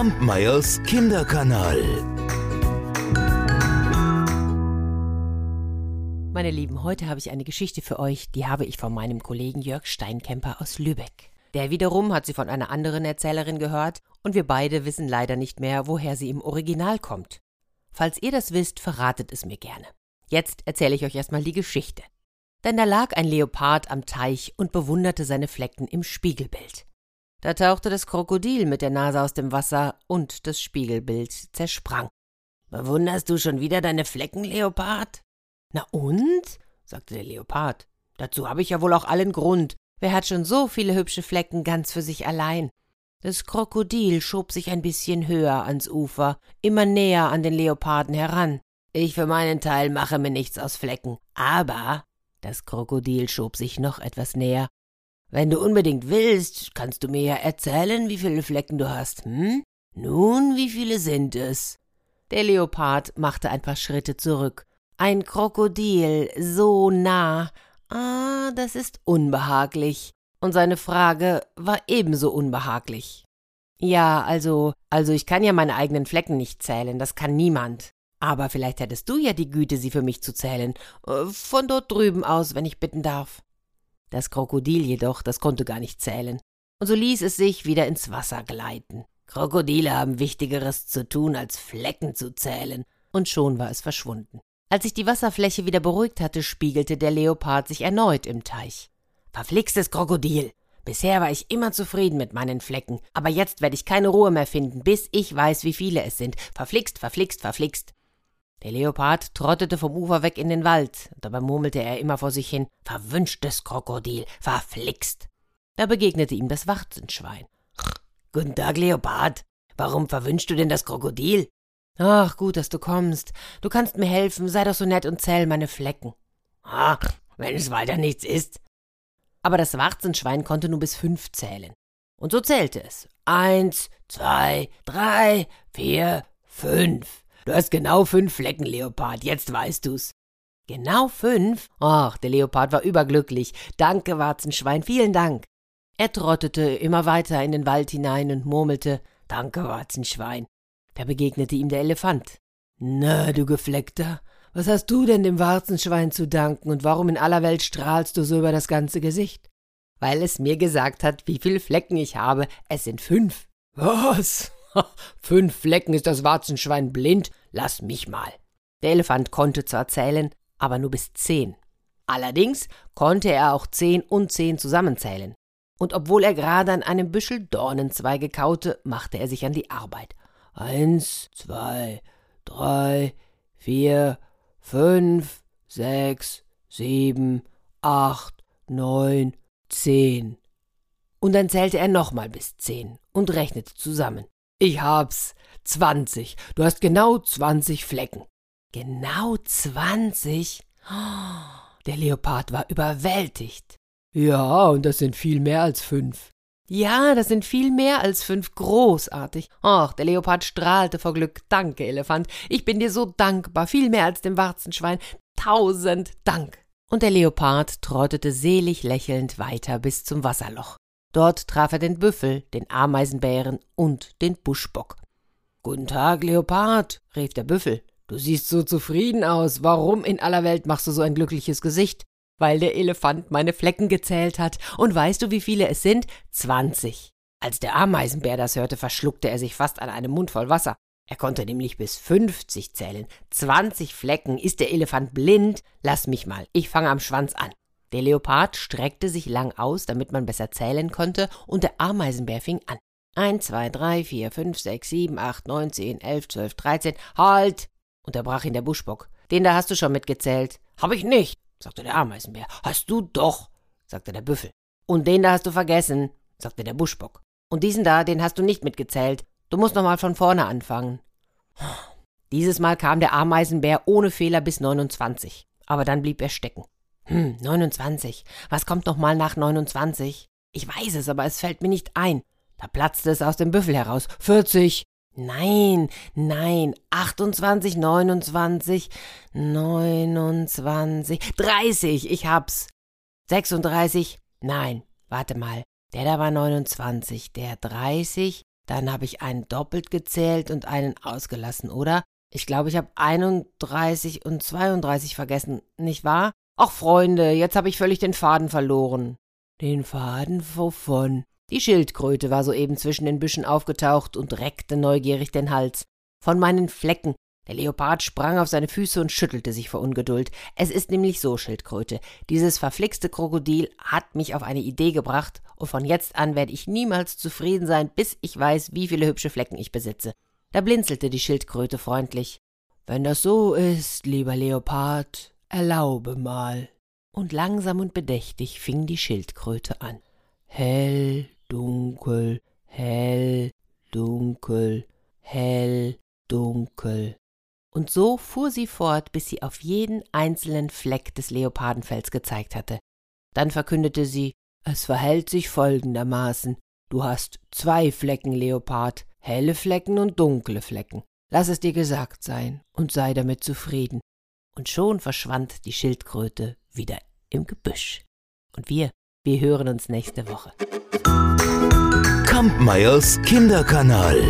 Kampmeyers Kinderkanal. Meine Lieben, heute habe ich eine Geschichte für euch, die habe ich von meinem Kollegen Jörg Steinkemper aus Lübeck. Der wiederum hat sie von einer anderen Erzählerin gehört und wir beide wissen leider nicht mehr, woher sie im Original kommt. Falls ihr das wisst, verratet es mir gerne. Jetzt erzähle ich euch erstmal die Geschichte. Denn da lag ein Leopard am Teich und bewunderte seine Flecken im Spiegelbild. Da tauchte das Krokodil mit der Nase aus dem Wasser und das Spiegelbild zersprang. Bewunderst du schon wieder deine Flecken, Leopard? Na und? sagte der Leopard. Dazu habe ich ja wohl auch allen Grund. Wer hat schon so viele hübsche Flecken ganz für sich allein? Das Krokodil schob sich ein bisschen höher ans Ufer, immer näher an den Leoparden heran. Ich für meinen Teil mache mir nichts aus Flecken, aber das Krokodil schob sich noch etwas näher wenn du unbedingt willst, kannst du mir ja erzählen, wie viele Flecken du hast, hm? Nun, wie viele sind es? Der Leopard machte ein paar Schritte zurück. Ein Krokodil, so nah. Ah, das ist unbehaglich. Und seine Frage war ebenso unbehaglich. Ja, also, also ich kann ja meine eigenen Flecken nicht zählen, das kann niemand. Aber vielleicht hättest du ja die Güte, sie für mich zu zählen. Äh, von dort drüben aus, wenn ich bitten darf. Das Krokodil jedoch, das konnte gar nicht zählen, und so ließ es sich wieder ins Wasser gleiten. Krokodile haben Wichtigeres zu tun, als Flecken zu zählen, und schon war es verschwunden. Als sich die Wasserfläche wieder beruhigt hatte, spiegelte der Leopard sich erneut im Teich. Verflixtes Krokodil! Bisher war ich immer zufrieden mit meinen Flecken, aber jetzt werde ich keine Ruhe mehr finden, bis ich weiß, wie viele es sind. Verflixt, verflixt, verflixt. Der Leopard trottete vom Ufer weg in den Wald, dabei murmelte er immer vor sich hin Verwünschtes Krokodil, verflixt. Da begegnete ihm das Warzenschwein. Guten Tag, Leopard. Warum verwünschst du denn das Krokodil? Ach, gut, dass du kommst. Du kannst mir helfen, sei doch so nett und zähl meine Flecken. Ah, wenn es weiter nichts ist. Aber das Warzenschwein konnte nur bis fünf zählen. Und so zählte es. Eins, zwei, drei, vier, fünf. Du hast genau fünf Flecken, Leopard, jetzt weißt du's. Genau fünf? Ach, der Leopard war überglücklich. Danke, Warzenschwein, vielen Dank. Er trottete immer weiter in den Wald hinein und murmelte Danke, Warzenschwein. Da begegnete ihm der Elefant. Na, du Gefleckter, was hast du denn dem Warzenschwein zu danken und warum in aller Welt strahlst du so über das ganze Gesicht? Weil es mir gesagt hat, wie viele Flecken ich habe. Es sind fünf. Was? Fünf Flecken ist das Warzenschwein blind? Lass mich mal. Der Elefant konnte zwar zählen, aber nur bis zehn. Allerdings konnte er auch zehn und zehn zusammenzählen. Und obwohl er gerade an einem Büschel Dornenzweige kaute, machte er sich an die Arbeit. Eins, zwei, drei, vier, fünf, sechs, sieben, acht, neun, zehn. Und dann zählte er nochmal bis zehn und rechnete zusammen. Ich hab's. Zwanzig. Du hast genau zwanzig Flecken. Genau zwanzig? der Leopard war überwältigt. Ja, und das sind viel mehr als fünf. Ja, das sind viel mehr als fünf. Großartig. Ach, der Leopard strahlte vor Glück. Danke, Elefant. Ich bin dir so dankbar. Viel mehr als dem Warzenschwein. Tausend Dank. Und der Leopard trottete selig lächelnd weiter bis zum Wasserloch. Dort traf er den Büffel, den Ameisenbären und den Buschbock. Guten Tag, Leopard, rief der Büffel. Du siehst so zufrieden aus. Warum in aller Welt machst du so ein glückliches Gesicht? Weil der Elefant meine Flecken gezählt hat. Und weißt du, wie viele es sind? Zwanzig. Als der Ameisenbär das hörte, verschluckte er sich fast an einem Mund voll Wasser. Er konnte nämlich bis fünfzig zählen. Zwanzig Flecken. Ist der Elefant blind? Lass mich mal. Ich fange am Schwanz an. Der Leopard streckte sich lang aus, damit man besser zählen konnte, und der Ameisenbär fing an. Eins, zwei, drei, vier, fünf, sechs, sieben, acht, neun, zehn, elf, zwölf, dreizehn. Halt! unterbrach ihn der Buschbock. Den da hast du schon mitgezählt. Hab ich nicht, sagte der Ameisenbär. Hast du doch, sagte der Büffel. Und den da hast du vergessen, sagte der Buschbock. Und diesen da, den hast du nicht mitgezählt. Du musst noch mal von vorne anfangen. Dieses Mal kam der Ameisenbär ohne Fehler bis 29. Aber dann blieb er stecken. Hm, 29. Was kommt noch mal nach 29? Ich weiß es, aber es fällt mir nicht ein. Da platzte es aus dem Büffel heraus. 40. Nein, nein, 28, 29, 29, 30, ich hab's. 36, nein, warte mal, der da war 29, der 30, Dann habe ich einen doppelt gezählt und einen ausgelassen, oder? Ich glaube, ich habe 31 und 32 vergessen, nicht wahr? Ach, Freunde, jetzt habe ich völlig den Faden verloren. Den Faden wovon? Die Schildkröte war soeben zwischen den Büschen aufgetaucht und reckte neugierig den Hals. Von meinen Flecken. Der Leopard sprang auf seine Füße und schüttelte sich vor Ungeduld. Es ist nämlich so, Schildkröte. Dieses verflixte Krokodil hat mich auf eine Idee gebracht, und von jetzt an werde ich niemals zufrieden sein, bis ich weiß, wie viele hübsche Flecken ich besitze. Da blinzelte die Schildkröte freundlich. Wenn das so ist, lieber Leopard, erlaube mal. Und langsam und bedächtig fing die Schildkröte an. Hell, dunkel, hell, dunkel, hell, dunkel. Und so fuhr sie fort, bis sie auf jeden einzelnen Fleck des Leopardenfells gezeigt hatte. Dann verkündete sie, es verhält sich folgendermaßen. Du hast zwei Flecken, Leopard, helle Flecken und dunkle Flecken. Lass es dir gesagt sein und sei damit zufrieden. Und schon verschwand die Schildkröte wieder im Gebüsch. Und wir, wir hören uns nächste Woche. Kampmeyers Kinderkanal.